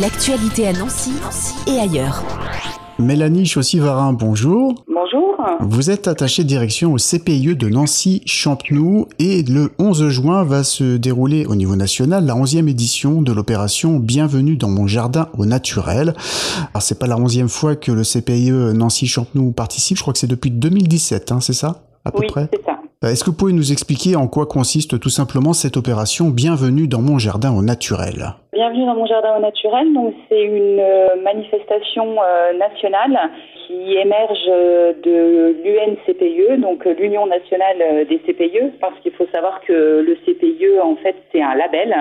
L'actualité à Nancy et ailleurs. Mélanie Chaussy-Varin, bonjour. Bonjour. Vous êtes attachée direction au CPIE de Nancy-Champenoux et le 11 juin va se dérouler au niveau national la 11e édition de l'opération Bienvenue dans mon jardin au naturel. Alors c'est pas la 11e fois que le CPIE Nancy-Champenoux participe, je crois que c'est depuis 2017, hein, c'est ça à peu oui, près? c'est ça. Est-ce que vous pouvez nous expliquer en quoi consiste tout simplement cette opération Bienvenue dans mon jardin au naturel? Bienvenue dans mon jardin au naturel. Donc c'est une euh, manifestation euh, nationale qui émerge euh, de l'UNCPIE, donc l'Union nationale des CPIE, parce qu'il faut savoir que le CPIE en fait c'est un label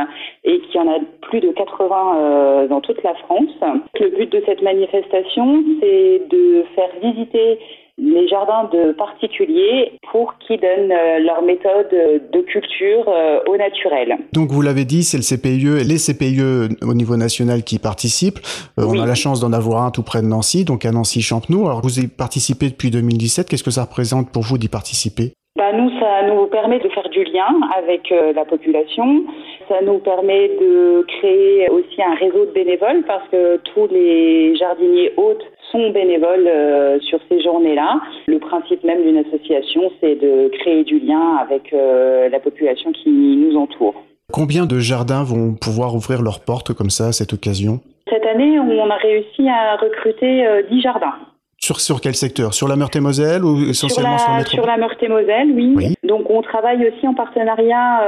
et qu'il y en a plus de 80 dans toute la France. Le but de cette manifestation c'est de faire visiter les jardins de particuliers pour qu'ils donnent euh, leur méthode de culture euh, au naturel. Donc vous l'avez dit, c'est le CPIE, les CPIE au niveau national qui participent. Euh, on a la chance d'en avoir un tout près de Nancy, donc à Nancy-Champenoux. Alors vous y participez depuis 2017. Qu'est-ce que ça représente pour vous d'y participer? Bah, nous, ça nous permet de faire du lien avec la population. Ça nous permet de créer aussi un réseau de bénévoles parce que tous les jardiniers hôtes sont bénévoles euh, sur ces journées-là. Le principe même d'une association, c'est de créer du lien avec euh, la population qui nous entoure. Combien de jardins vont pouvoir ouvrir leurs portes comme ça à cette occasion? Cette année, on a réussi à recruter 10 euh, jardins. Sur, sur quel secteur? Sur la Meurthe-et-Moselle ou essentiellement sur, la, sur la Meurthe-et-Moselle, oui. Donc on travaille aussi en partenariat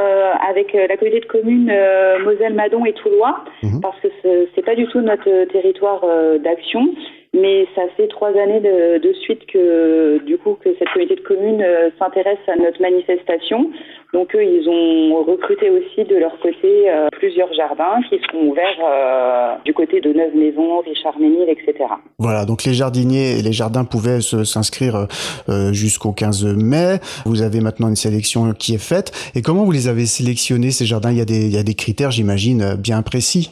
avec la communauté de communes Moselle-Madon et Toulois, mhm. parce que c'est pas du tout notre territoire d'action. Mais ça fait trois années de, de, suite que du coup que cette communauté de communes euh, s'intéresse à notre manifestation. Donc eux, ils ont recruté aussi de leur côté euh, plusieurs jardins qui seront ouverts euh, du côté de Neuve-Maisons, Richard-Ménil, etc. Voilà, donc les jardiniers et les jardins pouvaient s'inscrire jusqu'au 15 mai. Vous avez maintenant une sélection qui est faite. Et comment vous les avez sélectionnés ces jardins? Il y, a des, il y a des critères, j'imagine, bien précis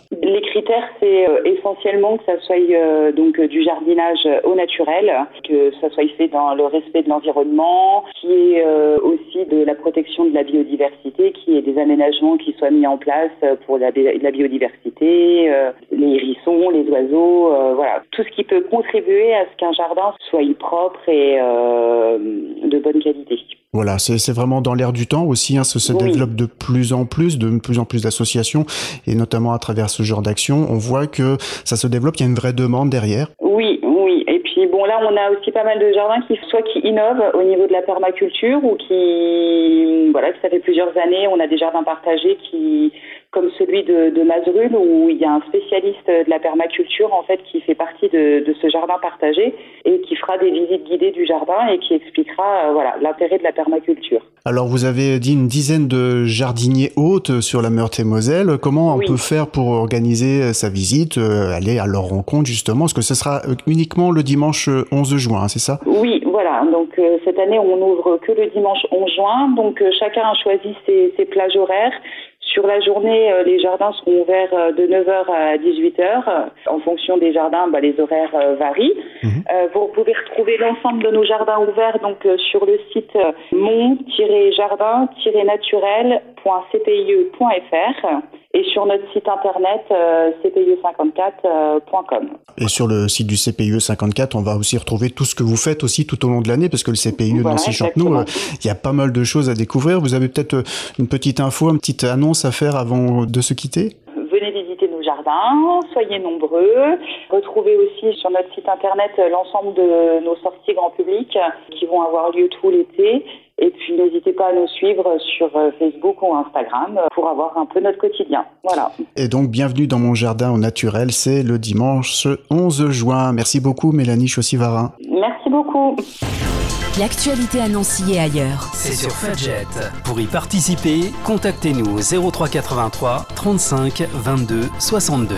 critère, c'est euh, essentiellement que ça soit euh, donc du jardinage au naturel, que ça soit fait dans le respect de l'environnement, qui est euh, aussi de la protection de la biodiversité, qui est des aménagements qui soient mis en place pour la, la biodiversité, les hérissons, les oiseaux, voilà, tout ce qui peut contribuer à ce qu'un jardin soit propre et de bonne qualité. Voilà, c'est vraiment dans l'air du temps aussi. Hein, ça se développe de plus en plus, de plus en plus d'associations, et notamment à travers ce genre d'action, on voit que ça se développe. Il y a une vraie demande derrière. Oui, oui. Et puis bon, là, on a aussi pas mal de jardins qui soit qui innovent au niveau de la permaculture ou qui, voilà, ça fait plusieurs années, on a des jardins partagés qui comme celui de, de Mazerul, où il y a un spécialiste de la permaculture en fait qui fait partie de, de ce jardin partagé et qui fera des visites guidées du jardin et qui expliquera euh, voilà l'intérêt de la permaculture. Alors vous avez dit une dizaine de jardiniers hôtes sur la Meurthe-et-Moselle. Comment on peut faire pour organiser sa visite, euh, aller à leur rencontre justement? Est-ce que ce sera euh, uniquement le dimanche 11 juin, hein, c'est ça? Oui, voilà. Donc cette année on n'ouvre que le dimanche 11 juin. Donc chacun a choisi ses, ses plages horaires. Sur la journée, euh, les jardins seront ouverts euh, de 9h à 18h. En fonction des jardins, bah, les horaires euh, varient. Mhm. vous pouvez retrouver l'ensemble de nos jardins ouverts donc sur le site mont-jardin-naturel.cpie.fr et sur notre site internet cpie54.com. Et sur le site du CPIE 54, on va aussi retrouver tout ce que vous faites aussi tout au long de l'année, parce que le CPIE de Nancy-Champenoux, il y a pas mal de choses à découvrir. Vous avez peut-être une petite info, une petite annonce à faire avant de se quitter? Venez visiter nos jardins, soyez nombreux. Retrouvez aussi sur notre site internet l'ensemble de nos sorties grand public qui vont avoir lieu tout l'été. Et puis n'hésitez pas à nous suivre sur euh, Facebook ou Instagram pour avoir un peu notre quotidien. Voilà. Et donc bienvenue dans mon jardin au naturel, c'est le dimanche 11 juin. Merci beaucoup Mélanie Chaussy-Varin. Merci beaucoup. L'actualité à Nancy et ailleurs. C'est sur Fudget. Pour y participer, contactez-nous au 0383 35 22 62.